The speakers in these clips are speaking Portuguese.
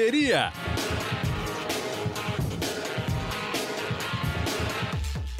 Correria.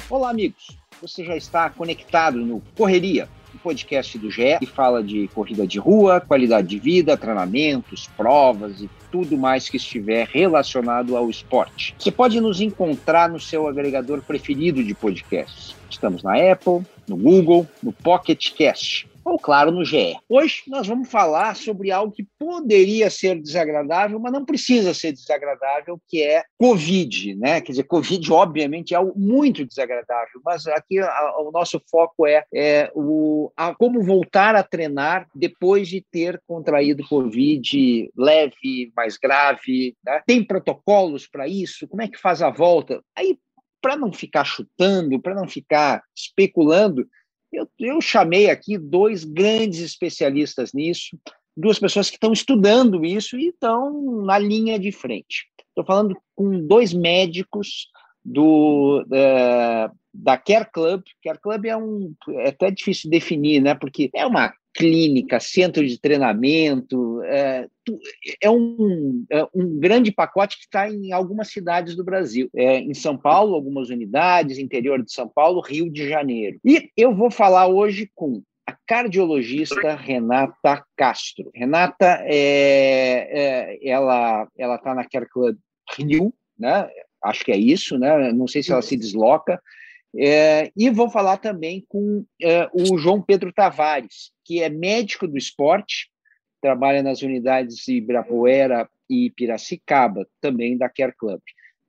Olá, amigos. Você já está conectado no Correria, o um podcast do GE que fala de corrida de rua, qualidade de vida, treinamentos, provas e tudo mais que estiver relacionado ao esporte. Você pode nos encontrar no seu agregador preferido de podcasts. Estamos na Apple, no Google, no Pocket Cast ou, claro, no GE. Hoje nós vamos falar sobre algo que poderia ser desagradável, mas não precisa ser desagradável, que é Covid, né? Quer dizer, Covid, obviamente, é algo muito desagradável, mas aqui a, o nosso foco é, é o, a, como voltar a treinar depois de ter contraído Covid leve, mais grave. Né? Tem protocolos para isso? Como é que faz a volta? Aí, para não ficar chutando, para não ficar especulando, eu, eu chamei aqui dois grandes especialistas nisso, duas pessoas que estão estudando isso e estão na linha de frente. Estou falando com dois médicos do uh, da Care Club. Care Club é um é até difícil de definir, né? Porque é uma clínica, centro de treinamento, é, é, um, é um grande pacote que está em algumas cidades do Brasil. É, em São Paulo, algumas unidades, interior de São Paulo, Rio de Janeiro. E eu vou falar hoje com a cardiologista Renata Castro. Renata, é, é, ela está na Care Club Rio, né? Acho que é isso, né? Não sei se ela se desloca, é, e vou falar também com é, o João Pedro Tavares, que é médico do esporte, trabalha nas unidades de Ibirapuera e Piracicaba, também da Care Club.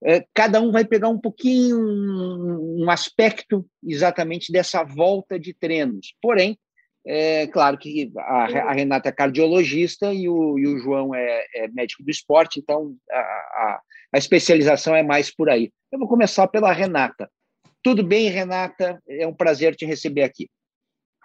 É, cada um vai pegar um pouquinho, um, um aspecto exatamente dessa volta de treinos. Porém, é claro que a, a Renata é cardiologista e o, e o João é, é, médico do esporte, então a, a, a especialização é mais por aí. Eu vou começar pela Renata. Tudo bem, Renata? É um prazer te receber aqui.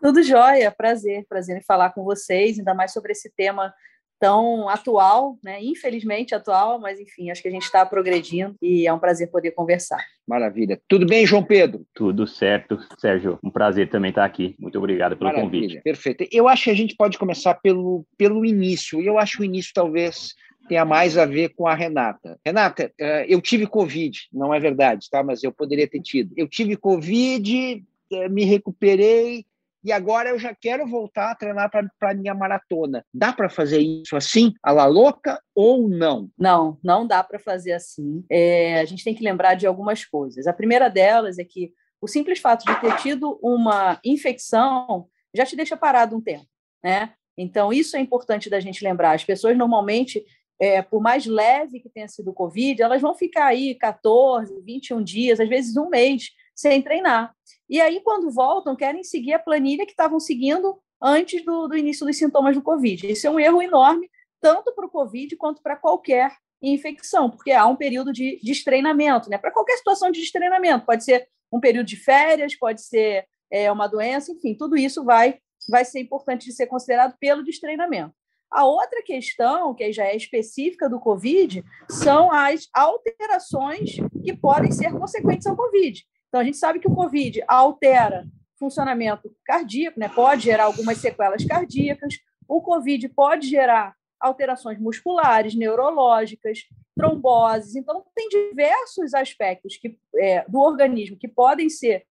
Tudo jóia, prazer, prazer em falar com vocês, ainda mais sobre esse tema tão atual, né? Infelizmente atual, mas enfim, acho que a gente está progredindo e é um prazer poder conversar. Maravilha. Tudo bem, João Pedro? Tudo certo, Sérgio. Um prazer também estar aqui. Muito obrigado pelo Maravilha. convite. Perfeito. Eu acho que a gente pode começar pelo, pelo início. E eu acho o início talvez tenha mais a ver com a Renata. Renata, eh, eu tive Covid, não é verdade, tá? Mas eu poderia ter tido. Eu tive Covid, eh, me recuperei e agora eu já quero voltar a treinar para a minha maratona. Dá para fazer isso assim, a la louca, ou não? Não, não dá para fazer assim. É, a gente tem que lembrar de algumas coisas. A primeira delas é que o simples fato de ter tido uma infecção já te deixa parado um tempo, né? Então, isso é importante da gente lembrar. As pessoas normalmente é, por mais leve que tenha sido o Covid, elas vão ficar aí 14, 21 dias, às vezes um mês, sem treinar. E aí, quando voltam, querem seguir a planilha que estavam seguindo antes do, do início dos sintomas do Covid. Isso é um erro enorme, tanto para o Covid quanto para qualquer infecção, porque há um período de destreinamento, né? Para qualquer situação de destreinamento, pode ser um período de férias, pode ser é, uma doença, enfim, tudo isso vai, vai ser importante de ser considerado pelo destreinamento. A outra questão, que já é específica do Covid, são as alterações que podem ser consequentes ao Covid. Então, a gente sabe que o Covid altera funcionamento cardíaco, né? pode gerar algumas sequelas cardíacas, o Covid pode gerar alterações musculares, neurológicas, tromboses. Então, tem diversos aspectos que, é, do organismo que podem ser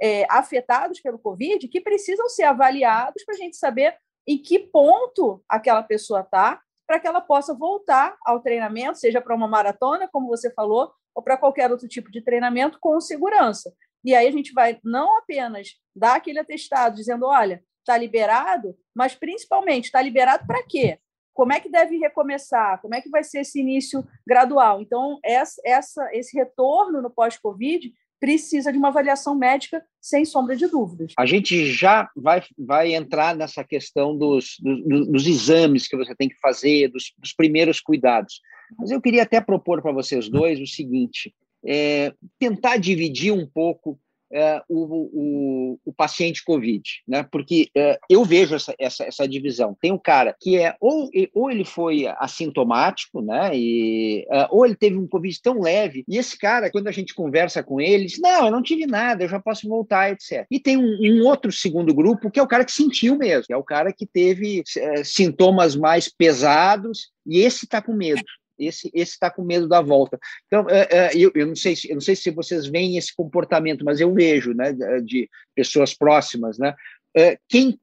é, afetados pelo Covid que precisam ser avaliados para a gente saber em que ponto aquela pessoa está, para que ela possa voltar ao treinamento, seja para uma maratona, como você falou, ou para qualquer outro tipo de treinamento com segurança. E aí a gente vai não apenas dar aquele atestado dizendo, olha, está liberado, mas principalmente está liberado para quê? Como é que deve recomeçar? Como é que vai ser esse início gradual? Então, essa, esse retorno no pós-Covid precisa de uma avaliação médica, sem sombra de dúvidas. A gente já vai, vai entrar nessa questão dos, dos, dos exames que você tem que fazer, dos, dos primeiros cuidados. Mas eu queria até propor para vocês dois o seguinte: é, tentar dividir um pouco é, o, o, o, paciente COVID, né? Porque é, eu vejo essa, essa, essa, divisão. Tem um cara que é ou, ou ele foi assintomático, né? E, é, ou ele teve um COVID tão leve, e esse cara, quando a gente conversa com ele, Não, eu não tive nada, eu já posso voltar, etc. E tem um, um outro segundo grupo que é o cara que sentiu mesmo, é o cara que teve é, sintomas mais pesados, e esse está com medo. Esse está com medo da volta. Então, é, é, eu, eu, não sei, eu não sei se vocês veem esse comportamento, mas eu vejo, né, de pessoas próximas, né? É, quem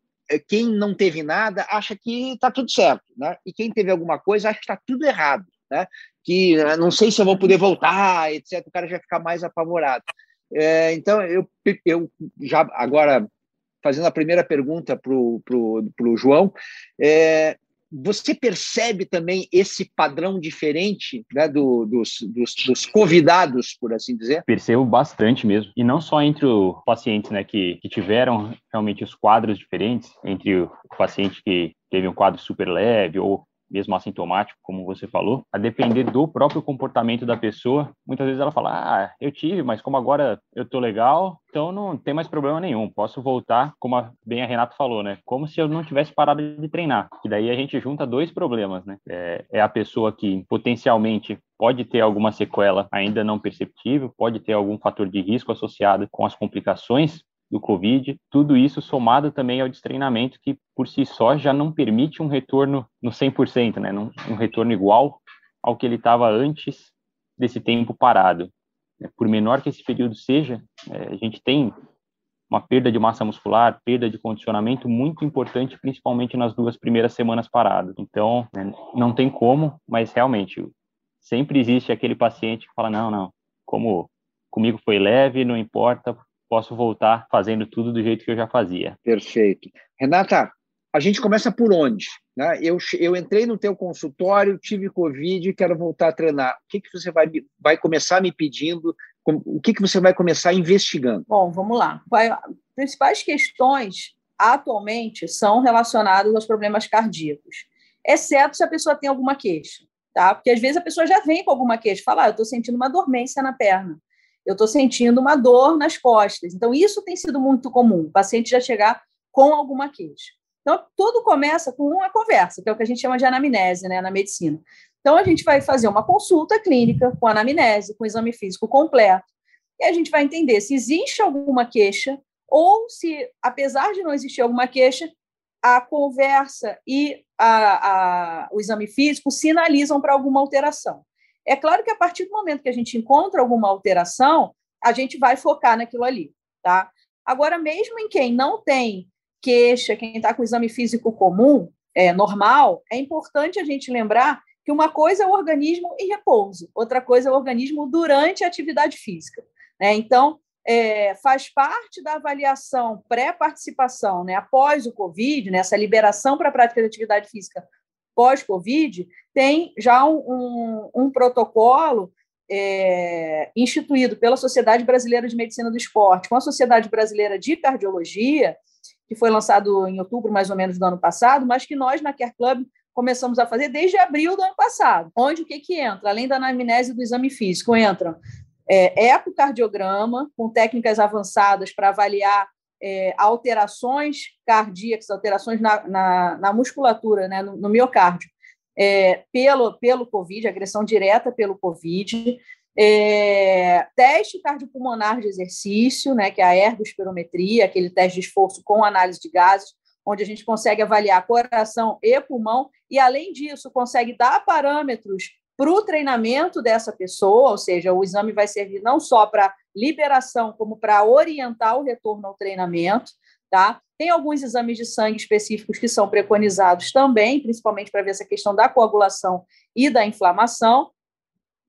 quem não teve nada acha que está tudo certo, né? E quem teve alguma coisa acha que está tudo errado, né? Que não sei se eu vou poder voltar, etc. O cara já fica mais apavorado. É, então, eu, eu já agora fazendo a primeira pergunta para o João, é, você percebe também esse padrão diferente né, do, dos, dos, dos, convidados, por assim dizer? Percebo bastante mesmo. E não só entre os pacientes né, que, que tiveram realmente os quadros diferentes, entre o paciente que teve um quadro super leve ou mesmo assintomático, como você falou, a depender do próprio comportamento da pessoa. Muitas vezes ela fala: Ah, eu tive, mas como agora eu tô legal, então não tem mais problema nenhum, posso voltar, como a, bem a Renata falou, né? Como se eu não tivesse parado de treinar. E daí a gente junta dois problemas, né? É, é a pessoa que potencialmente pode ter alguma sequela ainda não perceptível, pode ter algum fator de risco associado com as complicações do Covid, tudo isso somado também ao destreinamento que por si só já não permite um retorno no 100%, né, um retorno igual ao que ele estava antes desse tempo parado. Por menor que esse período seja, é, a gente tem uma perda de massa muscular, perda de condicionamento muito importante, principalmente nas duas primeiras semanas paradas. Então, né, não tem como, mas realmente sempre existe aquele paciente que fala não, não, como comigo foi leve, não importa, posso voltar fazendo tudo do jeito que eu já fazia. Perfeito. Renata, a gente começa por onde? Né? Eu, eu entrei no teu consultório, tive Covid, quero voltar a treinar. O que, que você vai, vai começar me pedindo? O que, que você vai começar investigando? Bom, vamos lá. As principais questões atualmente são relacionadas aos problemas cardíacos, exceto se a pessoa tem alguma queixa, tá? Porque às vezes a pessoa já vem com alguma queixa, fala, ah, eu estou sentindo uma dormência na perna eu estou sentindo uma dor nas costas. Então, isso tem sido muito comum, o paciente já chegar com alguma queixa. Então, tudo começa com uma conversa, que é o que a gente chama de anamnese né, na medicina. Então, a gente vai fazer uma consulta clínica com anamnese, com exame físico completo, e a gente vai entender se existe alguma queixa ou se, apesar de não existir alguma queixa, a conversa e a, a, o exame físico sinalizam para alguma alteração. É claro que a partir do momento que a gente encontra alguma alteração, a gente vai focar naquilo ali, tá? Agora, mesmo em quem não tem queixa, quem está com exame físico comum, é normal, é importante a gente lembrar que uma coisa é o organismo em repouso, outra coisa é o organismo durante a atividade física. Né? Então, é, faz parte da avaliação pré-participação, né, após o Covid, né, liberação para a prática de atividade física pós-Covid, tem já um, um, um protocolo é, instituído pela Sociedade Brasileira de Medicina do Esporte, com a Sociedade Brasileira de Cardiologia, que foi lançado em outubro, mais ou menos, do ano passado, mas que nós, na Care Club, começamos a fazer desde abril do ano passado. Onde o que, que entra? Além da anamnese do exame físico, entram é, ecocardiograma, com técnicas avançadas para avaliar é, alterações cardíacas, alterações na, na, na musculatura, né, no, no miocárdio, é, pelo, pelo COVID, agressão direta pelo COVID, é, teste cardiopulmonar de exercício, né, que é a ergospirometria, aquele teste de esforço com análise de gases, onde a gente consegue avaliar coração e pulmão, e além disso, consegue dar parâmetros para o treinamento dessa pessoa, ou seja, o exame vai servir não só para liberação, como para orientar o retorno ao treinamento, tá? Tem alguns exames de sangue específicos que são preconizados também, principalmente para ver essa questão da coagulação e da inflamação.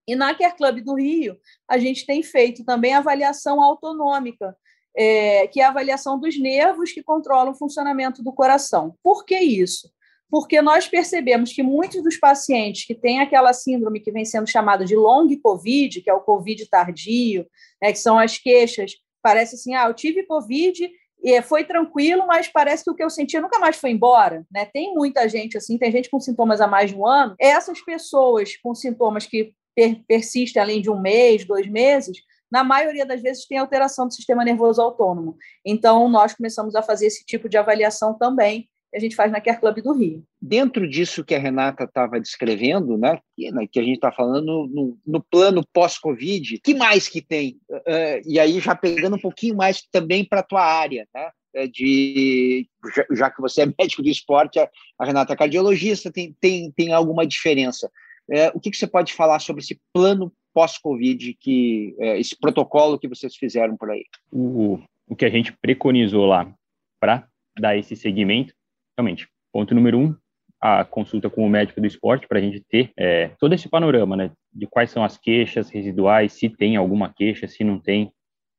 E na Care Club do Rio, a gente tem feito também avaliação autonômica, é, que é a avaliação dos nervos que controlam o funcionamento do coração. Por que isso? Porque nós percebemos que muitos dos pacientes que têm aquela síndrome que vem sendo chamada de long COVID, que é o COVID tardio, né, que são as queixas, parece assim, ah, eu tive COVID e foi tranquilo, mas parece que o que eu sentia nunca mais foi embora, né? Tem muita gente assim, tem gente com sintomas há mais de um ano. Essas pessoas com sintomas que per persistem além de um mês, dois meses, na maioria das vezes tem alteração do sistema nervoso autônomo. Então, nós começamos a fazer esse tipo de avaliação também a gente faz na Care Club do Rio. Dentro disso que a Renata estava descrevendo, né, que, né, que a gente está falando no, no plano pós-Covid, que mais que tem? Uh, e aí já pegando um pouquinho mais também para a tua área, né? É de já, já, que você é médico do esporte, a, a Renata é cardiologista, tem, tem, tem alguma diferença. é, o que, que, você pode falar sobre esse plano pós-Covid, que é, esse protocolo que vocês fizeram por aí? O, o que a gente preconizou lá para dar esse segmento, realmente, ponto número um, a consulta com o médico do esporte para a gente ter é, todo esse panorama, né, de quais são as queixas residuais, se tem alguma queixa, se não tem,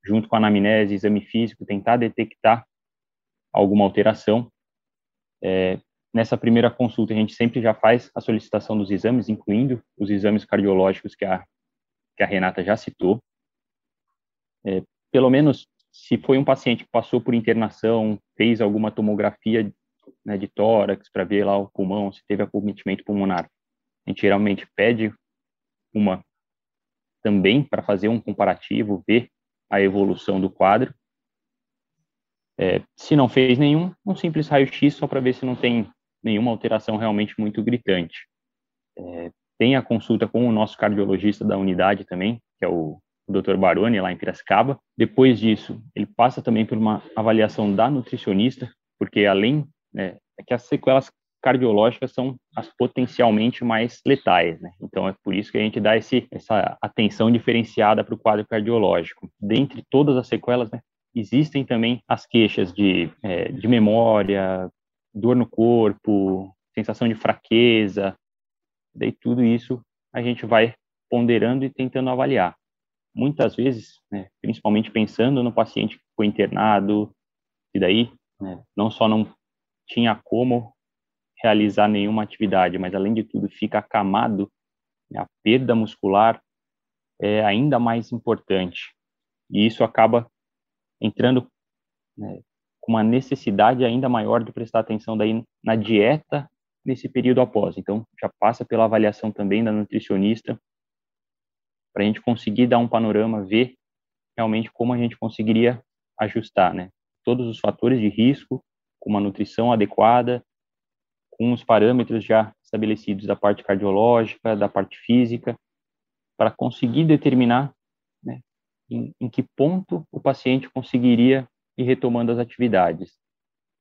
junto com a anamnese, exame físico, tentar detectar alguma alteração. É, nessa primeira consulta, a gente sempre já faz a solicitação dos exames, incluindo os exames cardiológicos que a, que a Renata já citou. É, pelo menos, se foi um paciente que passou por internação, fez alguma tomografia né, de tórax para ver lá o pulmão, se teve acometimento pulmonar. A gente geralmente pede uma também para fazer um comparativo, ver a evolução do quadro. É, se não fez nenhum, um simples raio-x só para ver se não tem nenhuma alteração realmente muito gritante. É, tem a consulta com o nosso cardiologista da unidade também, que é o, Dr. Baroni, lá em Piracicaba. Depois disso, ele passa também por uma avaliação da nutricionista, porque além né, é que as sequelas cardiológicas são as potencialmente mais letais, né? Então é por isso que a gente dá esse, essa atenção diferenciada para o quadro cardiológico. Dentre todas as sequelas, né, existem também as queixas de, é, de memória, dor no corpo, sensação de fraqueza, daí tudo isso a gente vai ponderando e tentando avaliar. Muitas vezes, né, principalmente pensando no paciente que foi internado, e daí né, não só não tinha como realizar nenhuma atividade, mas além de tudo fica acamado, né, a perda muscular é ainda mais importante. E isso acaba entrando né, com uma necessidade ainda maior de prestar atenção daí na dieta nesse período após. Então, já passa pela avaliação também da nutricionista para a gente conseguir dar um panorama, ver realmente como a gente conseguiria ajustar, né? Todos os fatores de risco com uma nutrição adequada, com os parâmetros já estabelecidos da parte cardiológica, da parte física, para conseguir determinar né, em, em, que ponto o paciente conseguiria ir retomando as atividades,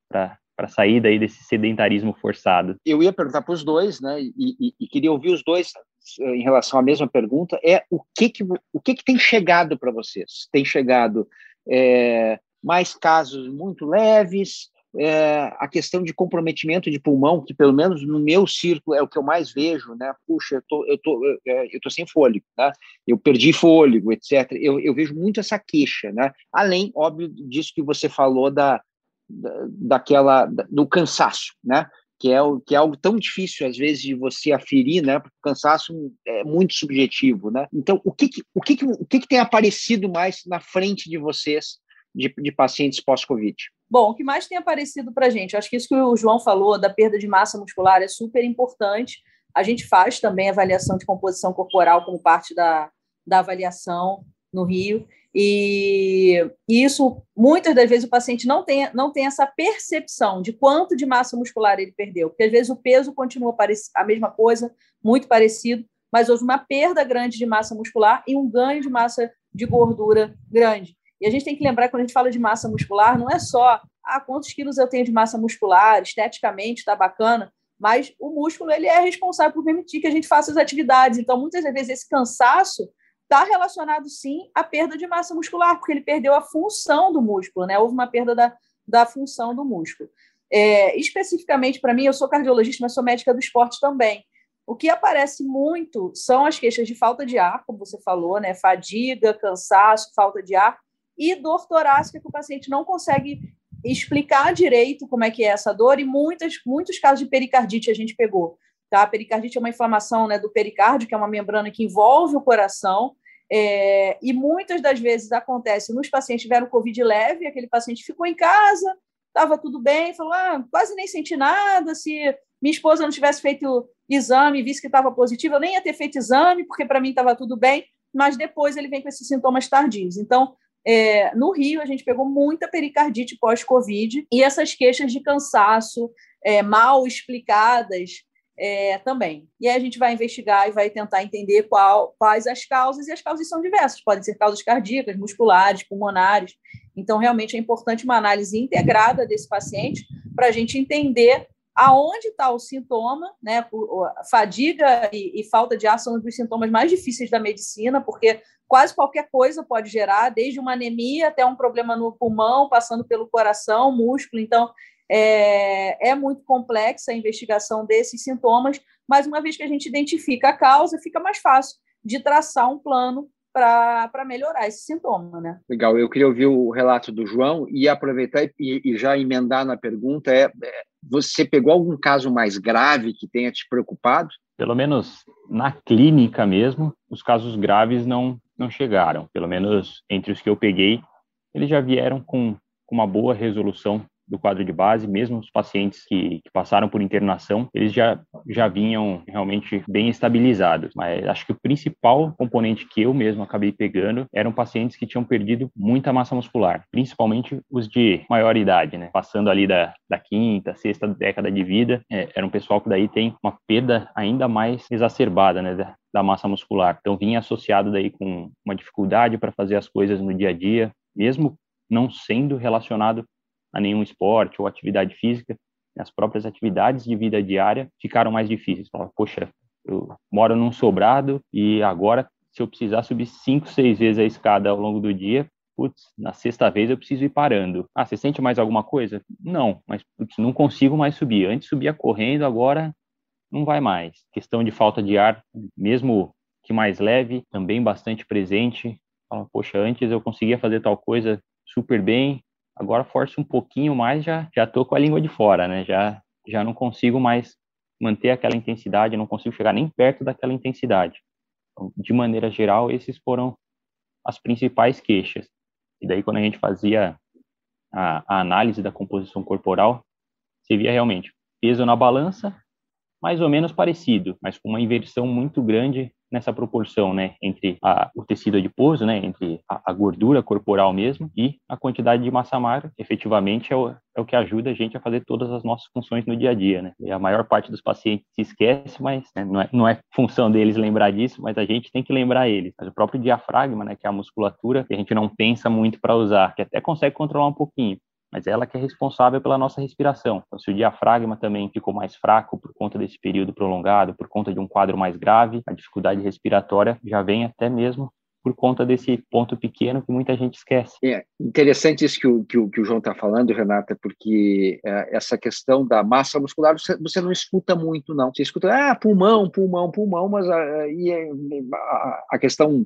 para sair daí desse sedentarismo forçado. Eu ia perguntar para os dois, né, e, e, e, queria ouvir os dois eh, em relação à mesma pergunta, é o que, que, o que, que tem chegado para vocês? Tem chegado é, mais casos muito leves, é, a questão de comprometimento de pulmão, que pelo menos no meu círculo é o que eu mais vejo, né? Puxa, eu tô, eu tô, eu, é, tô sem fôlego, né? Eu perdi fôlego, etc. Eu, eu vejo muito essa queixa, né? Além, óbvio, disso que você falou da, da daquela do cansaço, né? Que é, que é algo tão difícil às vezes de você aferir, né? Porque o cansaço é muito subjetivo, né? Então, o que, que o que, que o que, que tem aparecido mais na frente de vocês de, de pacientes pós-Covid? Bom, o que mais tem aparecido para a gente? Acho que isso que o João falou da perda de massa muscular é super importante. A gente faz também avaliação de composição corporal como parte da, da avaliação no Rio. E isso, muitas das vezes, o paciente não tem, não tem essa percepção de quanto de massa muscular ele perdeu, porque às vezes o peso continua a mesma coisa, muito parecido, mas houve uma perda grande de massa muscular e um ganho de massa de gordura grande. E a gente tem que lembrar, quando a gente fala de massa muscular, não é só ah, quantos quilos eu tenho de massa muscular, esteticamente está bacana, mas o músculo ele é responsável por permitir que a gente faça as atividades. Então, muitas vezes, esse cansaço está relacionado, sim, à perda de massa muscular, porque ele perdeu a função do músculo, né? Houve uma perda da, da função do músculo. É, especificamente para mim, eu sou cardiologista, mas sou médica do esporte também. O que aparece muito são as queixas de falta de ar, como você falou, né? Fadiga, cansaço, falta de ar e dor torácica que o paciente não consegue explicar direito como é que é essa dor e muitas, muitos casos de pericardite a gente pegou. Tá? A pericardite é uma inflamação né, do pericárdio, que é uma membrana que envolve o coração, é, e muitas das vezes acontece nos pacientes tiveram Covid leve, aquele paciente ficou em casa, estava tudo bem, falou, ah, quase nem senti nada, se minha esposa não tivesse feito exame visse que estava positivo, eu nem ia ter feito exame, porque para mim estava tudo bem, mas depois ele vem com esses sintomas tardios. Então, é, no Rio, a gente pegou muita pericardite pós-Covid e essas queixas de cansaço é, mal explicadas é, também. E aí a gente vai investigar e vai tentar entender qual, quais as causas, e as causas são diversas, podem ser causas cardíacas, musculares, pulmonares. Então, realmente é importante uma análise integrada desse paciente para a gente entender aonde está o sintoma, né? Fadiga e, e, falta de ar são um dos sintomas mais difíceis da medicina, porque quase qualquer coisa pode gerar, desde uma anemia até um problema no pulmão, passando pelo coração, músculo. Então, é, é muito complexa a investigação desses sintomas, mas uma vez que a gente identifica a causa, fica mais fácil de traçar um plano para melhorar esse sintoma, né? Legal, eu queria ouvir o relato do João e aproveitar e, e já emendar na pergunta, é, é, você pegou algum caso mais grave que tenha te preocupado? Pelo menos na clínica mesmo, os casos graves não, não chegaram, pelo menos entre os que eu peguei, eles já vieram com, com uma boa resolução do quadro de base, mesmo os pacientes que, que, passaram por internação, eles já, já vinham realmente bem estabilizados. Mas acho que o principal componente que eu mesmo acabei pegando eram pacientes que tinham perdido muita massa muscular, principalmente os de maior idade, né? Passando ali da, da quinta, sexta década de vida, é, era um pessoal que daí tem uma perda ainda mais exacerbada, né? Da, da massa muscular. Então vinha associado daí com uma dificuldade para fazer as coisas no dia a dia, mesmo não sendo relacionado a nenhum esporte ou atividade física, as próprias atividades de vida diária ficaram mais difíceis. Fala, Poxa, eu moro num sobrado e agora, se eu precisar subir cinco, seis vezes a escada ao longo do dia, putz, na sexta vez eu preciso ir parando. Ah, você sente mais alguma coisa? Não, mas putz, não consigo mais subir. Antes subia correndo, agora não vai mais. Questão de falta de ar, mesmo que mais leve, também bastante presente. Fala, Poxa, antes eu conseguia fazer tal coisa super bem, agora forço um pouquinho mais, já já tô com a língua de fora, né? Já já não consigo mais manter aquela intensidade, não consigo chegar nem perto daquela intensidade. Então, de maneira geral, esses foram as principais queixas. E daí quando a gente fazia a, a análise da composição corporal, você via realmente peso na balança, mais ou menos parecido, mas com uma inversão muito grande nessa proporção, né, entre a, o tecido adiposo, né, entre a, a, gordura corporal mesmo e a quantidade de massa magra, efetivamente é o, é o que ajuda a gente a fazer todas as nossas funções no dia a dia, né. E a maior parte dos pacientes se esquece, mas né, não, é, não é função deles lembrar disso, mas a gente tem que lembrar eles. Mas o próprio diafragma, né, que é a musculatura que a gente não pensa muito para usar, que até consegue controlar um pouquinho, mas ela que é responsável pela nossa respiração. Então, se o diafragma também ficou mais fraco por conta desse período prolongado, por conta de um quadro mais grave, a dificuldade respiratória já vem até mesmo por conta desse ponto pequeno que muita gente esquece. É interessante isso que o, que o, que o João está falando, Renata, porque é, essa questão da massa muscular você, você, não escuta muito, não. Você escuta, ah, pulmão, pulmão, pulmão, mas a, a, a questão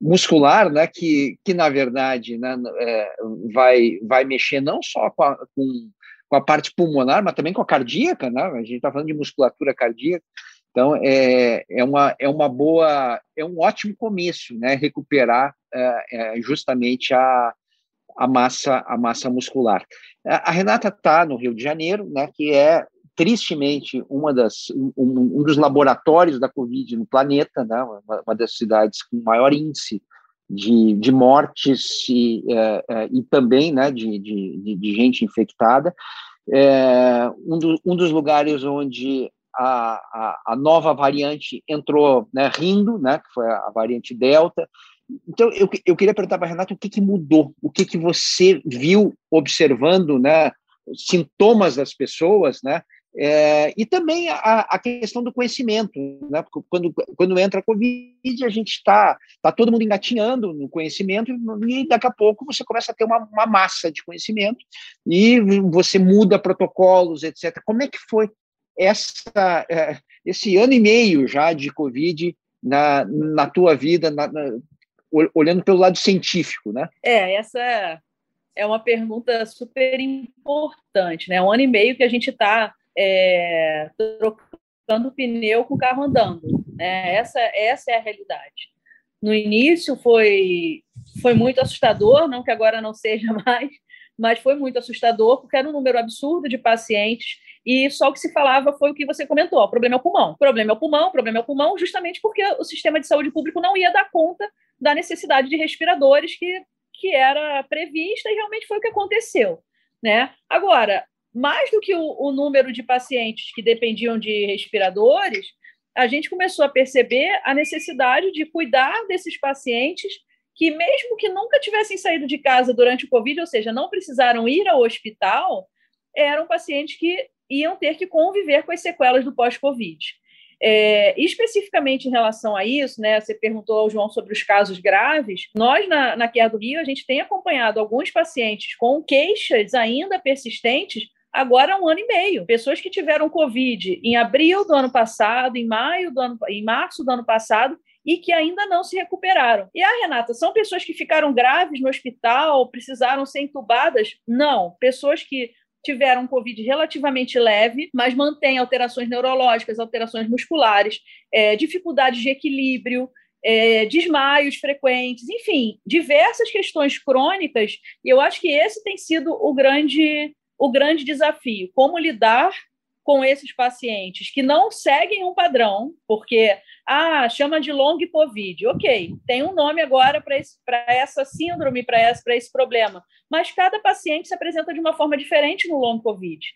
muscular, né, que, que na verdade né, é, vai, vai mexer não só com a, com, com a parte pulmonar, mas também com a cardíaca, né? A gente está falando de musculatura cardíaca, então é, é, uma, é uma boa, é um ótimo começo, né? Recuperar é, é, justamente a, a massa a massa muscular. A, Renata está no Rio de Janeiro, né? Que é tristemente uma das um, um, dos laboratórios da Covid no planeta, né? Uma, uma das cidades com maior índice de, de mortes e, é, é, e também né, de, de, de gente infectada. É, um, do, um dos lugares onde a, a, nova variante entrou né, rindo, né, que foi a, variante Delta. Então, eu, eu queria perguntar para a Renata o que, que mudou, o que, que você viu observando né, sintomas das pessoas, né, é, e também a, a, questão do conhecimento, né? quando, quando entra a Covid, a gente está tá todo mundo engatinhando no conhecimento e daqui a pouco você começa a ter uma, uma massa de conhecimento e você muda protocolos, etc. Como é que foi essa, é, esse ano e meio já de Covid na, na tua vida, na, na, olhando pelo lado científico, né? É, essa é uma pergunta super importante, né? Um ano e meio que a gente está é, trocando pneu com o carro andando. Né? Essa, essa é a realidade. No início foi, foi muito assustador, não que agora não seja mais, mas foi muito assustador, porque era um número absurdo de pacientes e só o que se falava foi o que você comentou: o problema é o pulmão. O problema é o pulmão, o problema é o pulmão, justamente porque o sistema de saúde público não ia dar conta da necessidade de respiradores que, que era prevista e realmente foi o que aconteceu. Né? Agora, mais do que o, o número de pacientes que dependiam de respiradores, a gente começou a perceber a necessidade de cuidar desses pacientes que, mesmo que nunca tivessem saído de casa durante o Covid, ou seja, não precisaram ir ao hospital, eram pacientes que iam ter que conviver com as sequelas do pós-Covid. É, especificamente em relação a isso, né, você perguntou ao João sobre os casos graves, nós na, na do Rio, a gente tem acompanhado alguns pacientes com queixas ainda persistentes agora há um ano e meio. Pessoas que tiveram Covid em abril do ano passado, em maio do ano, em março do ano passado, e que ainda não se recuperaram. E a ah, Renata, são pessoas que ficaram graves no hospital, precisaram ser entubadas? Não, pessoas que tiveram um Covid relativamente leve, mas mantêm alterações neurológicas, alterações musculares, é, dificuldades de equilíbrio, é, desmaios frequentes, enfim, diversas questões crônicas. E eu acho que esse tem sido o grande, o grande desafio: como lidar com esses pacientes que não seguem um padrão, porque ah, chama de long COVID. Ok, tem um nome agora para essa síndrome, para esse, esse problema. Mas cada paciente se apresenta de uma forma diferente no long COVID.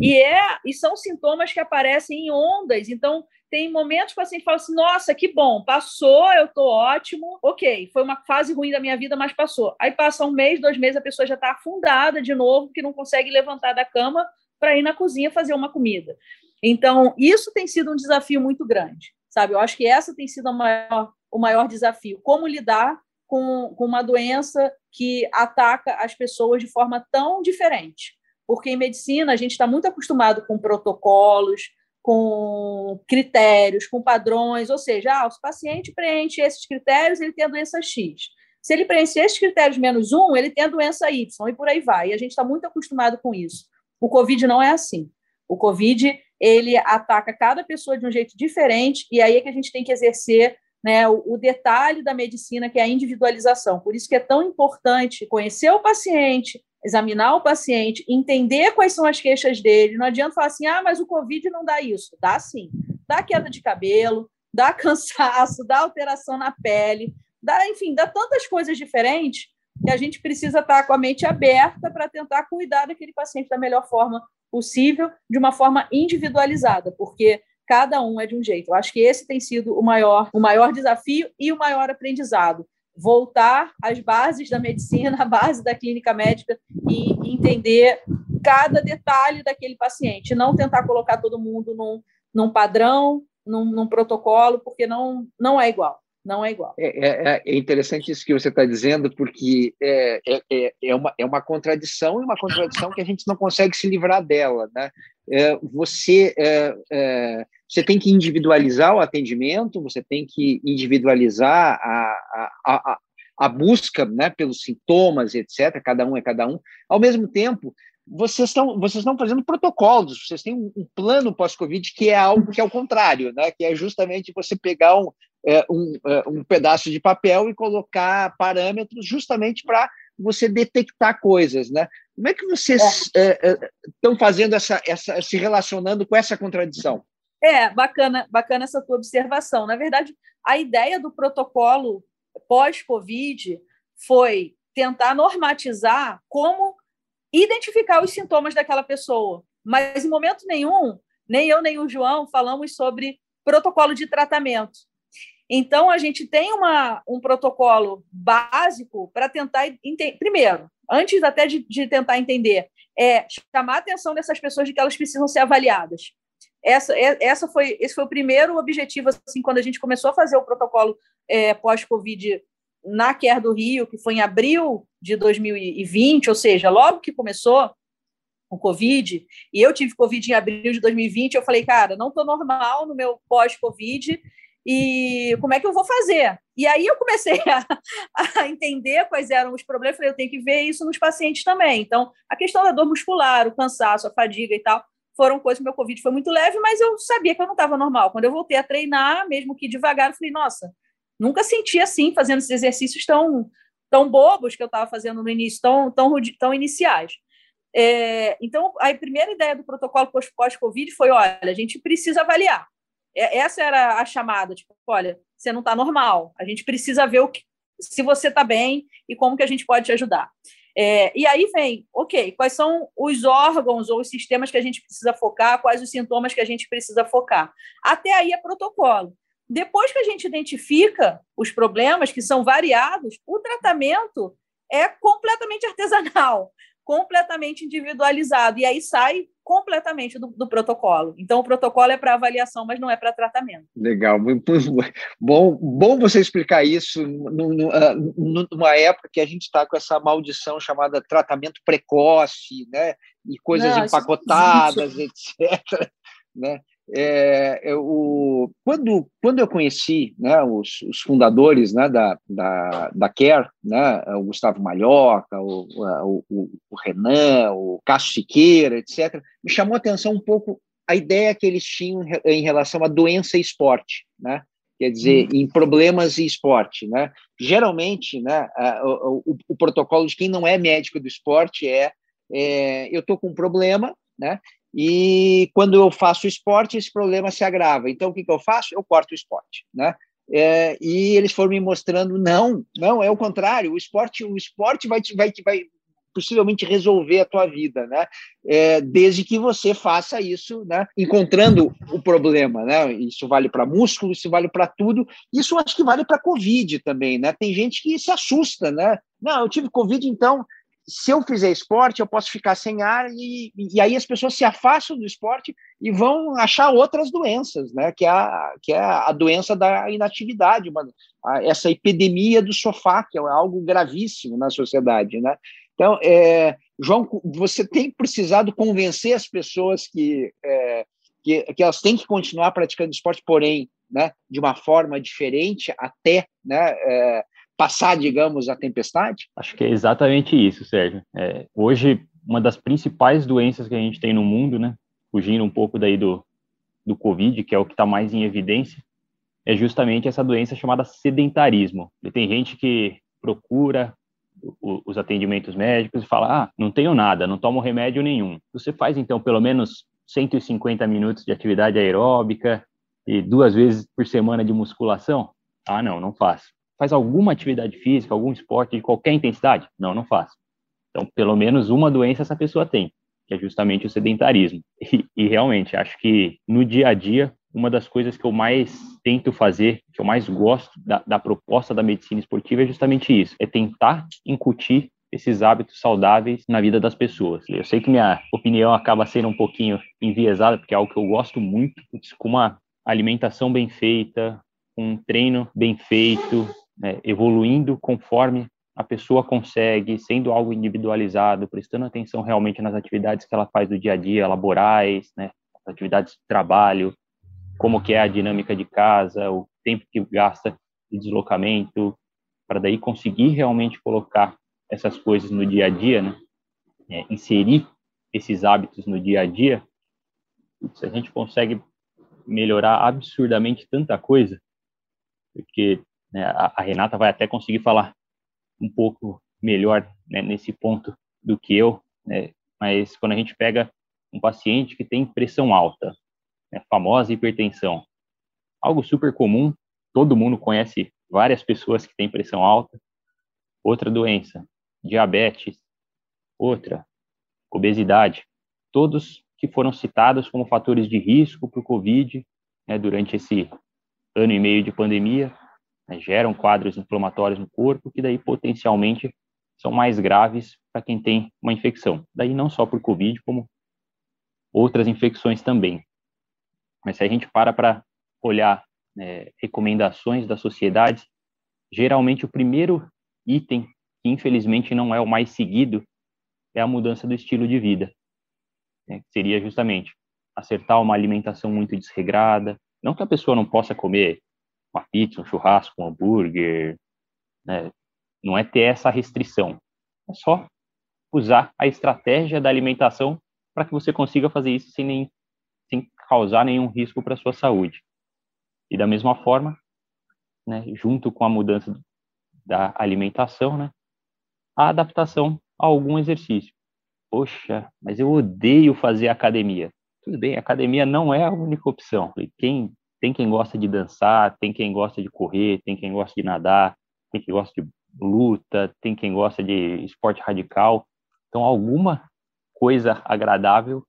E, é, e são sintomas que aparecem em ondas. Então, tem momentos que o paciente fala assim: nossa, que bom, passou, eu estou ótimo. Ok, foi uma fase ruim da minha vida, mas passou. Aí passa um mês, dois meses, a pessoa já está afundada de novo, que não consegue levantar da cama para ir na cozinha fazer uma comida. Então, isso tem sido um desafio muito grande sabe? Eu acho que essa tem sido maior, o maior desafio, como lidar com, com uma doença que ataca as pessoas de forma tão diferente. Porque em medicina a gente está muito acostumado com protocolos, com critérios, com padrões, ou seja, ah, o paciente preenche esses critérios, ele tem a doença X. Se ele preenche esses critérios menos um, ele tem a doença Y, e por aí vai. E a gente está muito acostumado com isso. O Covid não é assim. O Covid ele ataca cada pessoa de um jeito diferente, e aí é que a gente tem que exercer né, o, o, detalhe da medicina, que é a individualização. Por isso que é tão importante conhecer o paciente, examinar o paciente, entender quais são as queixas dele. Não adianta falar assim, ah, mas o Covid não dá isso. Dá sim. Dá queda de cabelo, dá cansaço, dá alteração na pele, dá, enfim, dá tantas coisas diferentes que a gente precisa estar com a mente aberta para tentar cuidar daquele paciente da melhor forma possível, de uma forma individualizada, porque cada um é de um jeito. Eu acho que esse tem sido o maior, o maior desafio e o maior aprendizado. Voltar às bases da medicina, à base da clínica médica e entender cada detalhe daquele paciente, não tentar colocar todo mundo num, num padrão, num, num protocolo, porque não, não é igual não é igual. É, é, é interessante isso que você está dizendo, porque é, é, é, é, uma, é uma contradição e uma contradição que a gente não consegue se livrar dela. Né? É, você, é, é, você tem que individualizar o atendimento, você tem que individualizar a, a, a, a busca né, pelos sintomas, etc., cada um é cada um. Ao mesmo tempo, vocês estão vocês fazendo protocolos, vocês têm um, plano pós-Covid que é algo que é o contrário, né? Que é justamente você pegar um, é, um, é, um pedaço de papel e colocar parâmetros justamente para você detectar coisas, né? Como é que vocês estão é. é, fazendo essa, essa, se relacionando com essa contradição? É, bacana, bacana essa tua observação. Na verdade, a ideia do protocolo pós-Covid foi tentar normatizar como identificar os sintomas daquela pessoa. Mas, em momento nenhum, nem eu nem o João falamos sobre protocolo de tratamento. Então, a gente tem uma, um protocolo básico para tentar entender. Primeiro, antes até de, de, tentar entender, é chamar a atenção dessas pessoas de que elas precisam ser avaliadas. Essa, é, essa foi, esse foi o primeiro objetivo, assim, quando a gente começou a fazer o protocolo é, pós-Covid na Care do Rio, que foi em abril de 2020, ou seja, logo que começou o Covid, e eu tive Covid em abril de 2020, eu falei, cara, não estou normal no meu pós-Covid, e como é que eu vou fazer? E aí eu comecei a, a, entender quais eram os problemas, falei, eu tenho que ver isso nos pacientes também. Então, a questão da dor muscular, o cansaço, a fadiga e tal, foram coisas que meu Covid foi muito leve, mas eu sabia que eu não estava normal. Quando eu voltei a treinar, mesmo que devagar, eu falei, nossa, nunca senti assim, fazendo esses exercícios tão, tão bobos que eu estava fazendo no início, tão, tão, tão iniciais. É, então, a primeira ideia do protocolo pós-Covid foi, olha, a gente precisa avaliar essa era a chamada, tipo, olha, você não está normal, a gente precisa ver o que, se você está bem e como que a gente pode te ajudar. É, e aí vem, ok, quais são os órgãos ou os sistemas que a gente precisa focar, quais os sintomas que a gente precisa focar. Até aí é protocolo. Depois que a gente identifica os problemas, que são variados, o tratamento é completamente artesanal, completamente individualizado. E aí sai completamente do, do, protocolo. Então, o protocolo é para avaliação, mas não é para tratamento. Legal. Bom, bom você explicar isso ah, numa época que a gente está com essa maldição chamada tratamento precoce, né? E coisas não, empacotadas, etc. Né? É, eu, quando, quando eu conheci né, os, os fundadores né, da, da, da CARE, né, o Gustavo Malhoca, o, o, o Renan, o Cássio Siqueira, etc., me chamou a atenção um pouco a ideia que eles tinham em relação à doença e esporte, né? quer dizer, hum. em problemas e esporte. Né? Geralmente, né, o, o, o, protocolo de quem não é médico do esporte é, é eu estou com um problema, né? E quando eu faço esporte, esse problema se agrava. Então, o que, que eu faço? Eu corto o esporte, né? É, e eles foram me mostrando, não, não, é o contrário, o esporte, o esporte vai, vai, vai possivelmente resolver a tua vida, né? É, desde que você faça isso, né? Encontrando o problema, né? Isso vale para músculo, isso vale para tudo. Isso acho que vale para Covid também, né? Tem gente que se assusta, né? Não, eu tive Covid, então se eu fizer esporte, eu posso ficar sem ar e, e aí as pessoas se afastam do esporte e vão achar outras doenças, né? Que é a, que é a doença da inatividade, uma, a, essa epidemia do sofá, que é algo gravíssimo na sociedade, né? Então, é, João, você tem precisado convencer as pessoas que, é, que, que elas têm que continuar praticando esporte, porém, né, de uma forma diferente, até né, é, passar, digamos, a tempestade? Acho que é exatamente isso, Sérgio. É, hoje, uma das principais doenças que a gente tem no mundo, né, fugindo um pouco daí do, do Covid, que é o que está mais em evidência, é justamente essa doença chamada sedentarismo. E tem gente que procura os atendimentos médicos e fala: ah, não tenho nada, não tomo remédio nenhum. Você faz então pelo menos 150 minutos de atividade aeróbica e duas vezes por semana de musculação? Ah, não, não faço faz alguma atividade física, algum esporte de qualquer intensidade? Não, não faz. Então, pelo menos uma doença essa pessoa tem, que é justamente o sedentarismo. E, e, realmente, acho que no dia a dia, uma das coisas que eu mais tento fazer, que eu mais gosto da, da proposta da medicina esportiva é justamente isso: é tentar incutir esses hábitos saudáveis na vida das pessoas. Eu sei que minha opinião acaba sendo um pouquinho enviesada, porque é algo que eu gosto muito, com uma alimentação bem feita, um treino bem feito, né, evoluindo conforme a pessoa consegue, sendo algo individualizado, prestando atenção realmente nas atividades que ela faz do dia a dia, laborais, né, atividades de trabalho, como que é a dinâmica de casa, o tempo que gasta de deslocamento, para daí conseguir realmente colocar essas coisas no dia a dia, né, é, inserir esses hábitos no dia a dia, se a gente consegue melhorar absurdamente tanta coisa, porque né? A, a, Renata vai até conseguir falar um pouco melhor né, nesse ponto do que eu, né? mas quando a gente pega um paciente que tem pressão alta, né, famosa hipertensão, algo super comum, todo mundo conhece várias pessoas que têm pressão alta. Outra doença, diabetes. Outra, obesidade. Todos que foram citados como fatores de risco para o Covid né, durante esse ano e meio de pandemia, né, geram quadros inflamatórios no corpo, que daí potencialmente são mais graves para quem tem uma infecção. Daí não só por Covid, como outras infecções também. Mas se a gente para para olhar né, recomendações da sociedade, geralmente o primeiro item, que infelizmente não é o mais seguido, é a mudança do estilo de vida. Né, seria justamente acertar uma alimentação muito desregrada, não que a pessoa não possa comer uma pizza, um churrasco, um hambúrguer, né? Não é ter essa restrição. É só usar a estratégia da alimentação para que você consiga fazer isso sem, nem, sem causar nenhum risco para a sua saúde. E da mesma forma, né, junto com a mudança da alimentação, né, a adaptação a algum exercício. Poxa, mas eu odeio fazer academia. Tudo bem, academia não é a única opção. Quem tem quem gosta de dançar, tem quem gosta de correr, tem quem gosta de nadar, tem quem gosta de luta, tem quem gosta de esporte radical. Então, alguma coisa agradável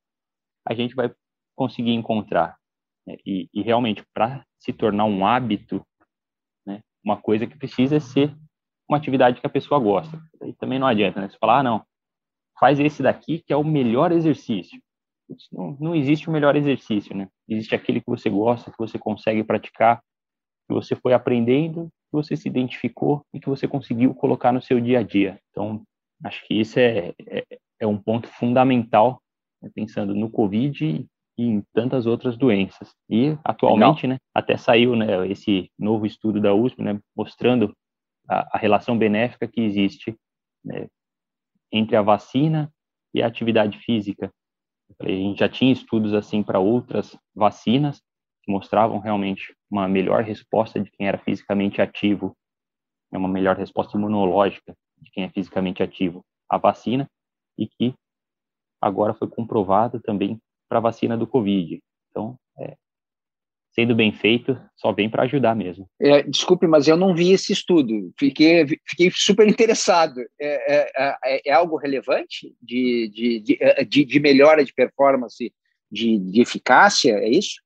a gente vai conseguir encontrar. Né? E, e, realmente, para se tornar um hábito, né, uma coisa que precisa ser uma atividade que a pessoa gosta. E também não adianta, né? Você falar, ah, não, faz esse daqui que é o melhor exercício. Não, não existe o melhor exercício, né? Existe aquele que você gosta, que você consegue praticar, que você foi aprendendo, que você se identificou e que você conseguiu colocar no seu dia a dia. Então, acho que isso é, é, é um ponto fundamental, né? pensando no Covid e em tantas outras doenças. E atualmente, né, até saiu né, esse novo estudo da USP, né, mostrando a, a relação benéfica que existe né, entre a vacina e a atividade física. A gente já tinha estudos assim para outras vacinas que mostravam realmente uma melhor resposta de quem era fisicamente ativo, né, uma melhor resposta imunológica de quem é fisicamente ativo à vacina e que agora foi comprovado também para a vacina do Covid. Então, é, sendo bem feito, só vem para ajudar mesmo. É, desculpe, mas eu não vi esse estudo. Fiquei, fiquei super interessado. É, é, é, é algo relevante de, de, de, é, de, melhora de performance, de, de eficácia? É isso?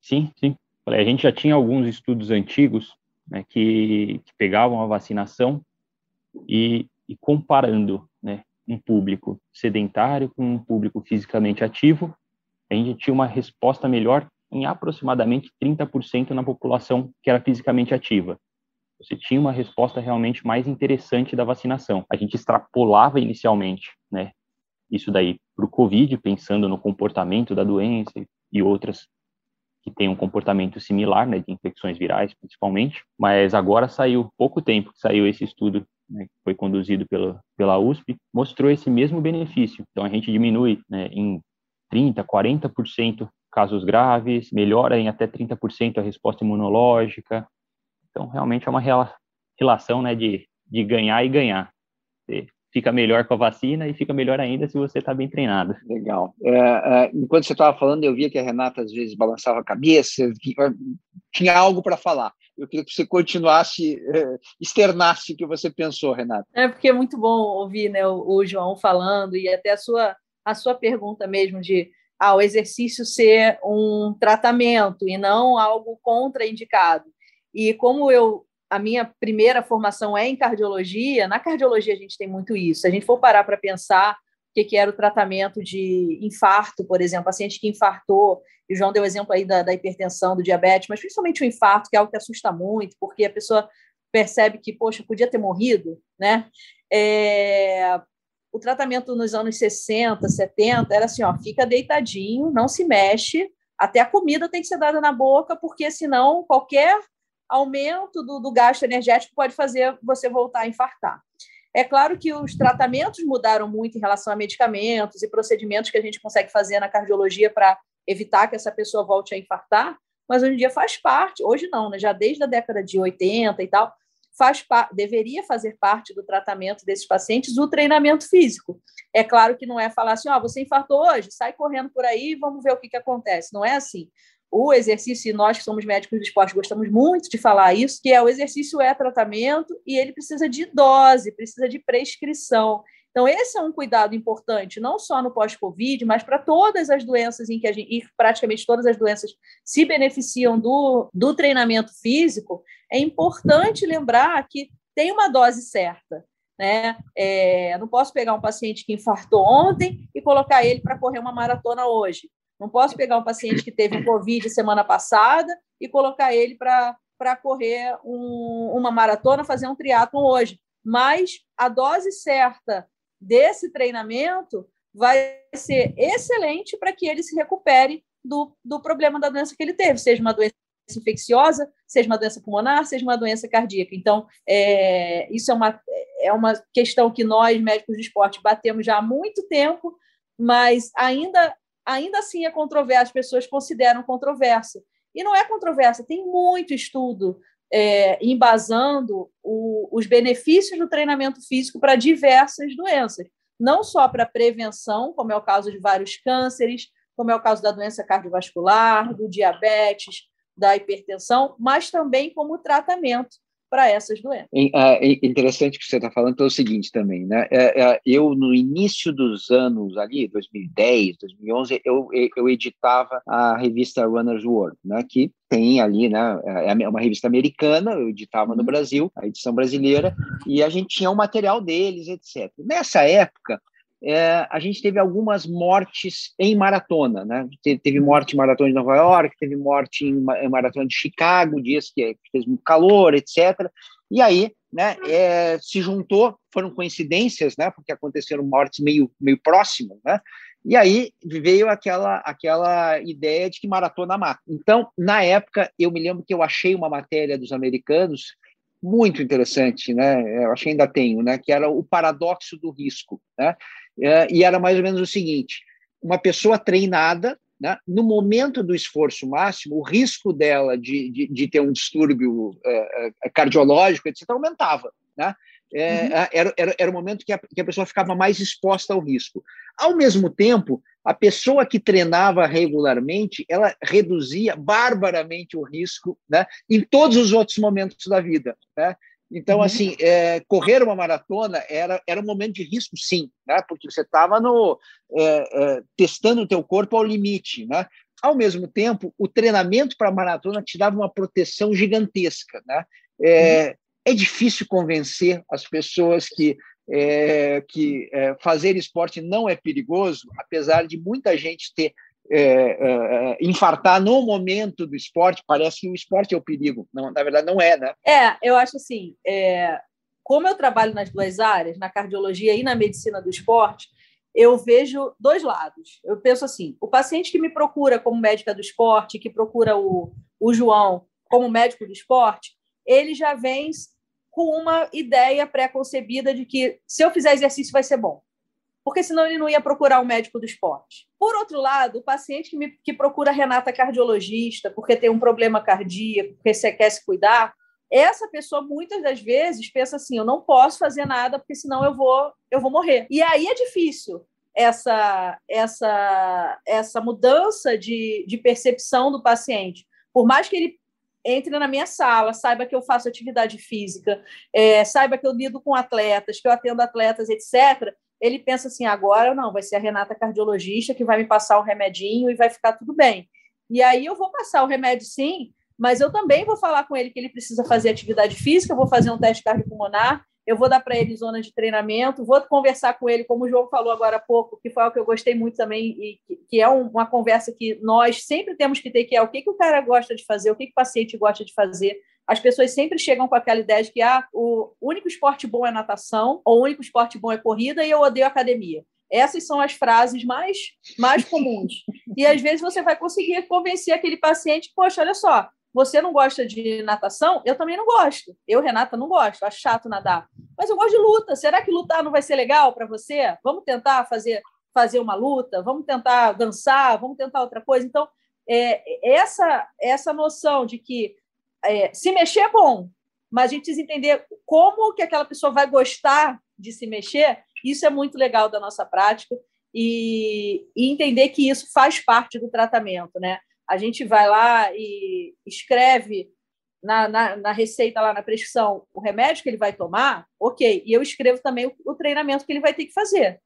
Sim, sim. A gente já tinha alguns estudos antigos né, que, que, pegavam a vacinação e, e comparando né, um público sedentário com um público fisicamente ativo, a gente tinha uma resposta melhor em aproximadamente 30% na população que era fisicamente ativa. Você tinha uma resposta realmente mais interessante da vacinação. A gente extrapolava inicialmente, né, isso daí para o COVID, pensando no comportamento da doença e outras que têm um comportamento similar, né, de infecções virais principalmente, mas agora saiu pouco tempo que saiu esse estudo né, que foi conduzido pela, pela USP, mostrou esse mesmo benefício. Então, a gente diminui né, em 30%, 40% casos graves, melhora em até 30% a resposta imunológica. Então, realmente é uma relação né, de, de ganhar e ganhar. Você fica melhor com a vacina e fica melhor ainda se você está bem treinado. Legal. É, é, enquanto você estava falando, eu via que a Renata às vezes balançava a cabeça, tinha algo para falar. Eu queria que você continuasse, eh, externasse o que você pensou, Renata. É porque é muito bom ouvir né, o, o João falando e até a sua, a sua pergunta mesmo de ah, o exercício ser um tratamento e não algo contraindicado. E como eu a minha primeira formação é em cardiologia, na cardiologia a gente tem muito isso. Se a gente for parar para pensar que, que era o tratamento de infarto, por exemplo, paciente que infartou, e o João deu o exemplo aí da, da hipertensão, do diabetes, mas principalmente o infarto, que é algo que assusta muito, porque a pessoa percebe que, poxa, podia ter morrido, né? É, o tratamento nos anos 60, 70 era assim, ó, fica deitadinho, não se mexe, até a comida tem que ser dada na boca, porque senão qualquer aumento do, do gasto energético pode fazer você voltar a infartar. É claro que os tratamentos mudaram muito em relação a medicamentos e procedimentos que a gente consegue fazer na cardiologia para evitar que essa pessoa volte a infartar, mas hoje em dia faz parte, hoje não, né? já desde a década de 80 e tal, faz deveria fazer parte do tratamento desses pacientes o treinamento físico. É claro que não é falar assim, ó, oh, você infartou hoje, sai correndo por aí, vamos ver o que, que acontece. Não é assim o exercício, e nós que somos médicos do esporte gostamos muito de falar isso, que é o exercício é tratamento e ele precisa de dose, precisa de prescrição. Então, esse é um cuidado importante, não só no pós-Covid, mas para todas as doenças em que a gente, e praticamente todas as doenças se beneficiam do, do treinamento físico, é importante lembrar que tem uma dose certa. Né? É, não posso pegar um paciente que infartou ontem e colocar ele para correr uma maratona hoje. Não posso pegar um paciente que teve um Covid semana passada e colocar ele para correr um, uma maratona, fazer um triatlon hoje. Mas a dose certa desse treinamento vai ser excelente para que ele se recupere do, do problema da doença que ele teve, seja uma doença infecciosa, seja uma doença pulmonar, seja uma doença cardíaca. Então, é, isso é uma, é uma questão que nós, médicos de esporte, batemos já há muito tempo, mas ainda ainda assim é controverso, as pessoas consideram controverso. E não é controverso, tem muito estudo é, embasando o, os benefícios do treinamento físico para diversas doenças, não só para prevenção, como é o caso de vários cânceres, como é o caso da doença cardiovascular, do diabetes, da hipertensão, mas também como tratamento para essas doenças. É, interessante que você está falando, então é o seguinte também, né? É, é, eu, no início dos anos ali, 2010, 2011, eu, eu editava a revista Runner's World, né? Que tem ali, né? É uma revista americana, eu editava no uhum. Brasil, a edição brasileira, e a gente tinha o um material deles, etc. Nessa época, é, a gente teve algumas mortes em maratona, né? Teve morte em maratona de Nova York, teve morte em, maratona de Chicago, dias que fez muito calor, etc. E aí, né, é, se juntou, foram coincidências, né? Porque aconteceram mortes meio, meio próximas, né? E aí veio aquela, aquela ideia de que maratona mata. Então, na época, eu me lembro que eu achei uma matéria dos americanos muito interessante, né? Eu acho que ainda tenho, né? Que era o paradoxo do risco, né? É, e era mais ou menos o seguinte: uma pessoa treinada, né, no momento do esforço máximo, o risco dela de, de, de ter um distúrbio é, é cardiológico, etc., aumentava. Né? É, uhum. era, era, era o momento que a, que a pessoa ficava mais exposta ao risco. Ao mesmo tempo, a pessoa que treinava regularmente, ela reduzia barbaramente o risco né, em todos os outros momentos da vida. Né? Então, uhum. assim, é, correr uma maratona era, era um momento de risco, sim, né? porque você estava no é, é, testando o teu corpo ao limite. Né? Ao mesmo tempo, o treinamento para a maratona te dava uma proteção gigantesca. Né? É, uhum. é difícil convencer as pessoas que é, que é, fazer esporte não é perigoso, apesar de muita gente ter é, é, é, infartar no momento do esporte, parece que o esporte é o perigo. Não, na verdade, não é, né? É, eu acho assim, é, como eu trabalho nas duas áreas, na cardiologia e na medicina do esporte, eu vejo dois lados. Eu penso assim, o paciente que me procura como médica do esporte, que procura o, o João como médico do esporte, ele já vem com uma ideia pré-concebida de que se eu fizer exercício vai ser bom. Porque senão ele não ia procurar um médico do esporte. Por outro lado, o paciente que, me, que procura Renata cardiologista porque tem um problema cardíaco, porque você quer se cuidar, essa pessoa muitas das vezes pensa assim: eu não posso fazer nada porque senão eu vou eu vou morrer. E aí é difícil essa essa essa mudança de, de percepção do paciente. Por mais que ele entre na minha sala, saiba que eu faço atividade física, é, saiba que eu lido com atletas, que eu atendo atletas, etc. Ele pensa assim: agora não, vai ser a Renata cardiologista que vai me passar o remedinho e vai ficar tudo bem. E aí eu vou passar o remédio sim, mas eu também vou falar com ele que ele precisa fazer atividade física, vou fazer um teste cardiopulmonar, eu vou dar para ele zona de treinamento, vou conversar com ele, como o João falou agora há pouco, que foi algo que eu gostei muito também, e que é uma conversa que nós sempre temos que ter, que é o que, que o cara gosta de fazer, o que, que o paciente gosta de fazer. As pessoas sempre chegam com aquela ideia de que ah, o único esporte bom é natação, ou o único esporte bom é corrida, e eu odeio academia. Essas são as frases mais, mais comuns. E às vezes você vai conseguir convencer aquele paciente, poxa, olha só, você não gosta de natação? Eu também não gosto. Eu, Renata, não gosto. Acho chato nadar. Mas eu gosto de luta. Será que lutar não vai ser legal para você? Vamos tentar fazer, fazer uma luta? Vamos tentar dançar? Vamos tentar outra coisa? Então, é, essa, essa noção de que é, se mexer é bom, mas a gente precisa entender como que aquela pessoa vai gostar de se mexer. Isso é muito legal da nossa prática. E, e entender que isso faz parte do tratamento, né? a gente vai lá e escreve na, na, na, receita, lá na prescrição, o remédio que ele vai tomar, ok. E eu escrevo também o, o, treinamento que ele vai ter que fazer.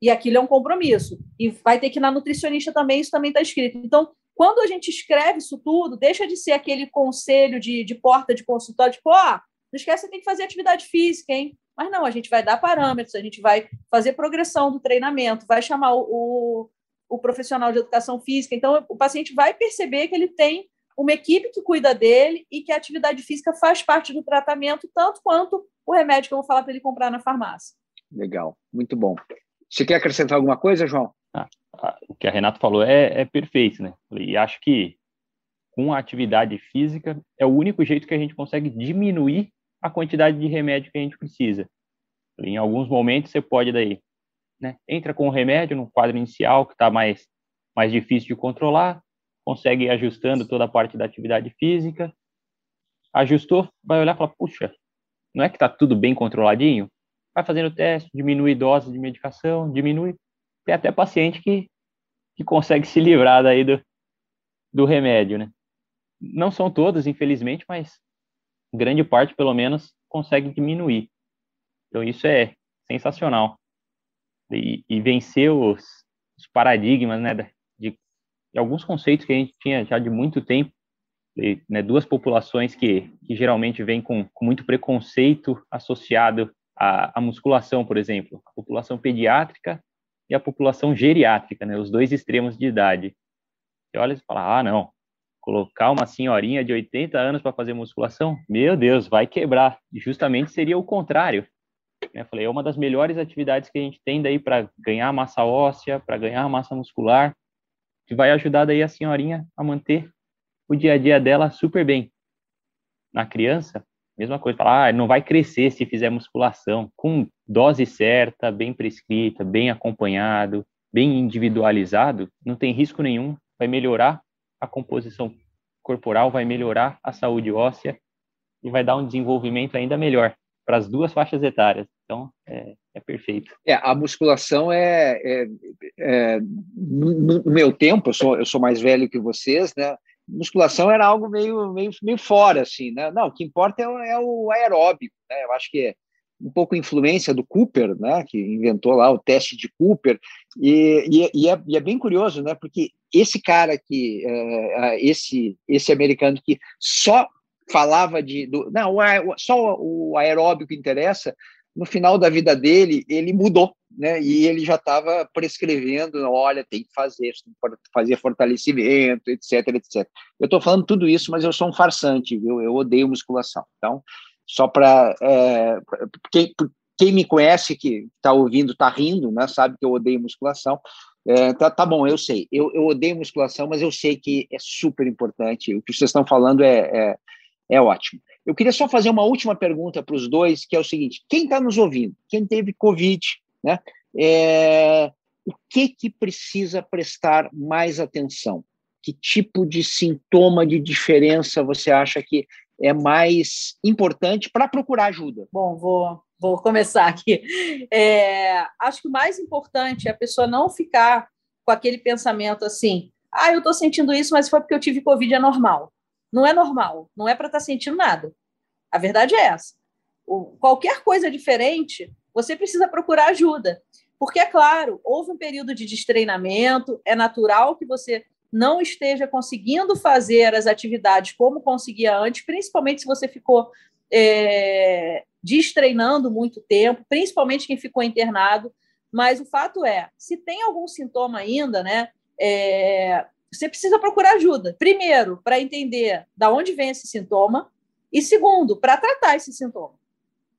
E aquilo é um compromisso. E vai ter que ir na nutricionista também, isso também está escrito. Então, quando a gente escreve isso tudo, deixa de ser aquele conselho de, de porta de consultório, tipo, ó, oh, não esquece, você tem que fazer atividade física, hein? Mas não, a gente vai dar parâmetros, a gente vai fazer progressão do treinamento, vai chamar o, o profissional de educação física. Então, o paciente vai perceber que ele tem uma equipe que cuida dele e que a atividade física faz parte do tratamento, tanto quanto o remédio que eu vou falar para ele comprar na farmácia. Legal, muito bom. Você quer acrescentar alguma coisa, João? Ah, ah o que a Renata falou é, é perfeito, né? E acho que com a atividade física é o único jeito que a gente consegue diminuir a quantidade de remédio que a gente precisa. Em alguns momentos você pode daí né? Entra com o remédio no quadro inicial, que está mais, mais difícil de controlar, consegue ir ajustando toda a parte da atividade física. Ajustou, vai olhar e falar, puxa, não é que está tudo bem controladinho? Vai fazendo teste, diminui dose de medicação, diminui. Tem até paciente que, que consegue se livrar daí do, do remédio, né? Não são todos, infelizmente, mas grande parte, pelo menos, consegue diminuir. Então, isso é sensacional e, e vencer os, os, paradigmas, né, de, de, alguns conceitos que a gente tinha já de muito tempo, né, duas populações que, que geralmente vêm com, com muito preconceito associado à, à musculação, por exemplo, a população pediátrica e a população geriátrica, né, os dois extremos de idade. Você olha e fala, ah, não, colocar uma senhorinha de 80 anos para fazer musculação, meu Deus, vai quebrar. E justamente seria o contrário. Eu falei, é uma das melhores atividades que a gente tem daí para ganhar massa óssea, para ganhar massa muscular, que vai ajudar daí a senhorinha a manter o dia a dia dela super bem. Na criança, mesma coisa, falar, ah, não vai crescer se fizer musculação, com dose certa, bem prescrita, bem acompanhado, bem individualizado, não tem risco nenhum, vai melhorar a composição corporal, vai melhorar a saúde óssea e vai dar um desenvolvimento ainda melhor para as duas faixas etárias. Então, é, é perfeito. É, a musculação é, é, é no, no, meu tempo, eu sou, eu sou mais velho que vocês, né? Musculação era algo meio, meio, meio fora, assim, né? Não, o que importa é o, é o aeróbico, né? Eu acho que é um pouco influência do Cooper, né? Que inventou lá o teste de Cooper e, e, e, é, e é, bem curioso, né? Porque esse cara que, uh, esse, esse americano que só falava de. Do, não, só o aeróbico interessa, no final da vida dele, ele mudou, né? E ele já estava prescrevendo: olha, tem que fazer, tem que fazer fortalecimento, etc, etc. Eu estou falando tudo isso, mas eu sou um farsante, viu? Eu odeio musculação. Então, só para. É, quem, quem me conhece, que está ouvindo, está rindo, né? Sabe que eu odeio musculação. É, tá, tá, bom, eu sei. Eu, eu odeio musculação, mas eu sei que é super importante. O que vocês estão falando é, é, é ótimo. Eu queria só fazer uma última pergunta para os dois, que é o seguinte: quem está nos ouvindo, quem teve Covid, né? É, o que que precisa prestar mais atenção? Que tipo de sintoma de diferença você acha que é mais importante para procurar ajuda? Bom, vou, vou começar aqui. É, acho que o mais importante é a pessoa não ficar com aquele pensamento assim: ah, eu estou sentindo isso, mas foi porque eu tive Covid, é normal. Não é normal, não é para estar tá sentindo nada. A verdade é essa. O, qualquer coisa diferente, você precisa procurar ajuda. Porque, é claro, houve um período de destreinamento, é natural que você não esteja conseguindo fazer as atividades como conseguia antes, principalmente se você ficou é, destreinando muito tempo, principalmente quem ficou internado. Mas o fato é, se tem algum sintoma ainda, né, é, você precisa procurar ajuda. Primeiro, para entender da onde vem esse sintoma, e segundo, para tratar esse sintoma,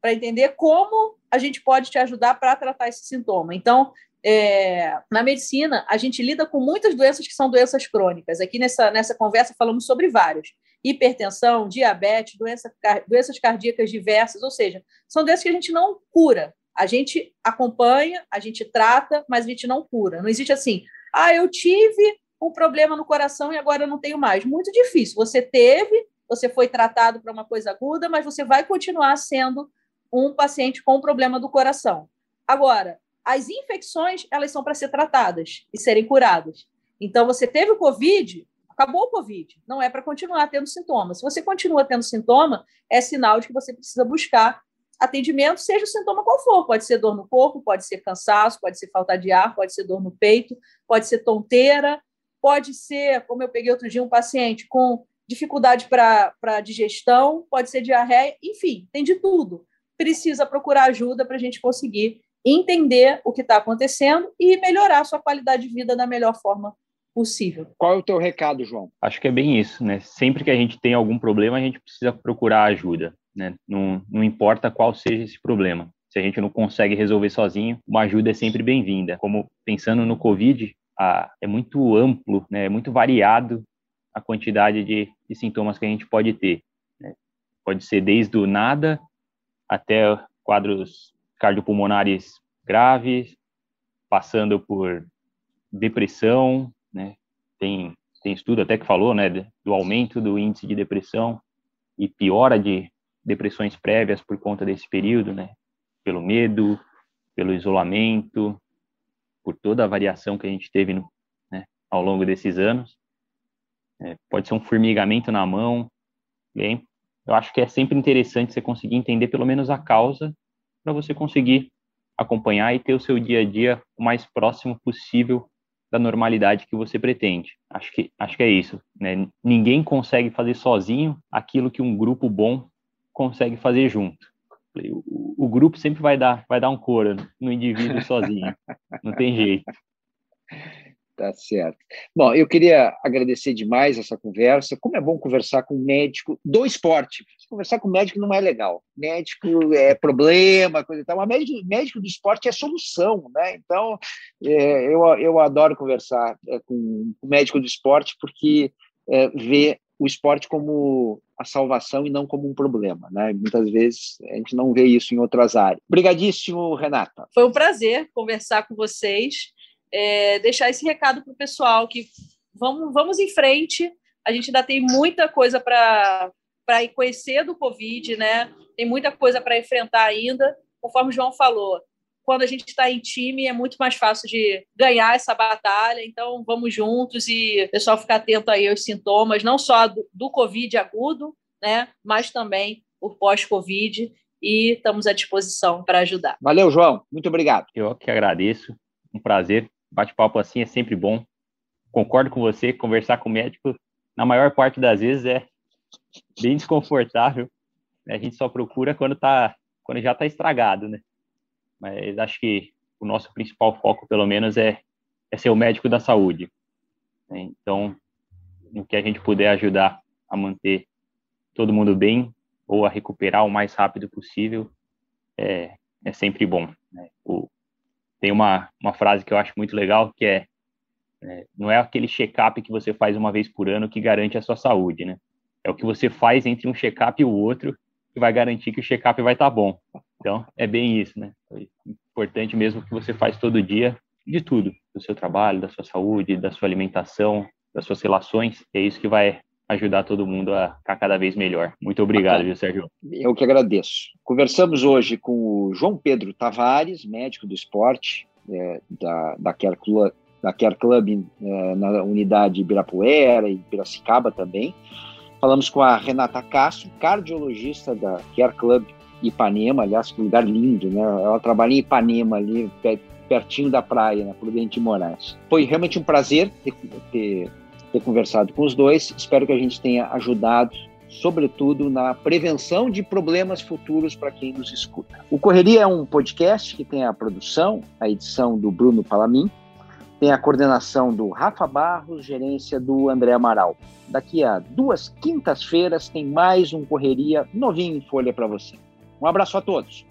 para entender como a gente pode te ajudar para tratar esse sintoma. Então, é, na medicina, a gente lida com muitas doenças que são doenças crônicas. Aqui nessa, nessa conversa falamos sobre várias: hipertensão, diabetes, doença, doenças cardíacas diversas, ou seja, são doenças que a gente não cura. A gente acompanha, a gente trata, mas a gente não cura. Não existe assim, ah, eu tive um problema no coração e agora eu não tenho mais. Muito difícil. Você teve, você foi tratado para uma coisa aguda, mas você vai continuar sendo um paciente com problema do coração. Agora, as infecções, elas são para ser tratadas e serem curadas. Então, você teve o COVID, acabou o COVID, não é para continuar tendo sintomas. Se você continua tendo sintoma, é sinal de que você precisa buscar atendimento, seja o sintoma qual for. Pode ser dor no corpo, pode ser cansaço, pode ser falta de ar, pode ser dor no peito, pode ser tonteira, pode ser, como eu peguei outro dia, um paciente com dificuldade para digestão, pode ser diarreia, enfim, tem de tudo. Precisa procurar ajuda para a gente conseguir entender o que está acontecendo e melhorar a sua qualidade de vida da melhor forma possível. Qual é o teu recado, João? Acho que é bem isso, né? Sempre que a gente tem algum problema, a gente precisa procurar ajuda, né? Não, não importa qual seja esse problema. Se a gente não consegue resolver sozinho, uma ajuda é sempre bem-vinda. Como pensando no Covid, a, é muito amplo, né, é muito variado a quantidade de, de sintomas que a gente pode ter. Né? Pode ser desde o nada até quadros cardiopulmonares graves, passando por depressão, né? Tem, tem estudo até que falou, né, do aumento do índice de depressão e piora de depressões prévias por conta desse período, né? Pelo medo, pelo isolamento, por toda a variação que a gente teve no, né, ao longo desses anos. É, pode ser um formigamento na mão. Bem, eu acho que é sempre interessante você conseguir entender pelo menos a causa para você conseguir acompanhar e ter o seu dia a dia o mais próximo possível da normalidade que você pretende. Acho que acho que é isso. Né? Ninguém consegue fazer sozinho aquilo que um grupo bom consegue fazer junto. O, o, grupo sempre vai dar, vai dar um coro no indivíduo sozinho. Não tem jeito. Tá certo. Bom, eu queria agradecer demais essa conversa. Como é bom conversar com um médico do esporte. Conversar com médico não é legal. Médico é problema, coisa e tal. Mas médico, médico do esporte é solução, né? Então, é, eu, eu adoro conversar é, com o médico do esporte porque é, vê o esporte como a salvação e não como um problema, né? Muitas vezes a gente não vê isso em outras áreas. Obrigadíssimo, Renata. Foi um prazer conversar com vocês é, deixar esse recado para o pessoal que vamos, vamos em frente. A gente ainda tem muita coisa para conhecer do Covid, né? Tem muita coisa para enfrentar ainda. Conforme o João falou, quando a gente está em time é muito mais fácil de ganhar essa batalha. Então, vamos juntos e o pessoal ficar atento aí aos sintomas, não só do, do Covid agudo, né? Mas também o pós-Covid. E estamos à disposição para ajudar. Valeu, João. Muito obrigado. Eu que agradeço. Um prazer bate-papo assim é sempre bom. Concordo com você, conversar com o médico, na maior parte das vezes, é bem desconfortável. A gente só procura quando, tá, quando já está estragado, né? Mas acho que o nosso principal foco, pelo menos, é, é ser o médico da saúde. Né? Então, no que a gente puder ajudar a manter todo mundo bem ou a recuperar o mais rápido possível, é, é sempre bom. Né? O, tem uma, uma frase que eu acho muito legal, que é, é não é aquele check-up que você faz uma vez por ano que garante a sua saúde, né? É o que você faz entre um check-up e o outro que vai garantir que o check-up vai estar tá bom. Então, é bem isso, né? É importante mesmo que você faz todo dia de tudo, do seu trabalho, da sua saúde, da sua alimentação, das suas relações. É isso que vai ajudar todo mundo a ficar cada vez melhor. Muito obrigado, viu, Sérgio? Eu que agradeço. Conversamos hoje com o João Pedro Tavares, médico do esporte é, da, da Care Club, da Care Club é, na unidade Ibirapuera e Piracicaba também. Falamos com a Renata Castro, cardiologista da Care Club Ipanema, aliás, que lugar lindo, né? Ela trabalha em Ipanema, ali pertinho da praia, na Prudente Moraes. Foi realmente um prazer ter, ter ter conversado com os dois. Espero que a gente tenha ajudado, sobretudo, na prevenção de problemas futuros para quem nos escuta. O Correria é um podcast que tem a produção, a edição do Bruno Palamin, tem a coordenação do Rafa Barros, gerência do André Amaral. Daqui a duas quintas-feiras tem mais um Correria novinho em folha para você. Um abraço a todos.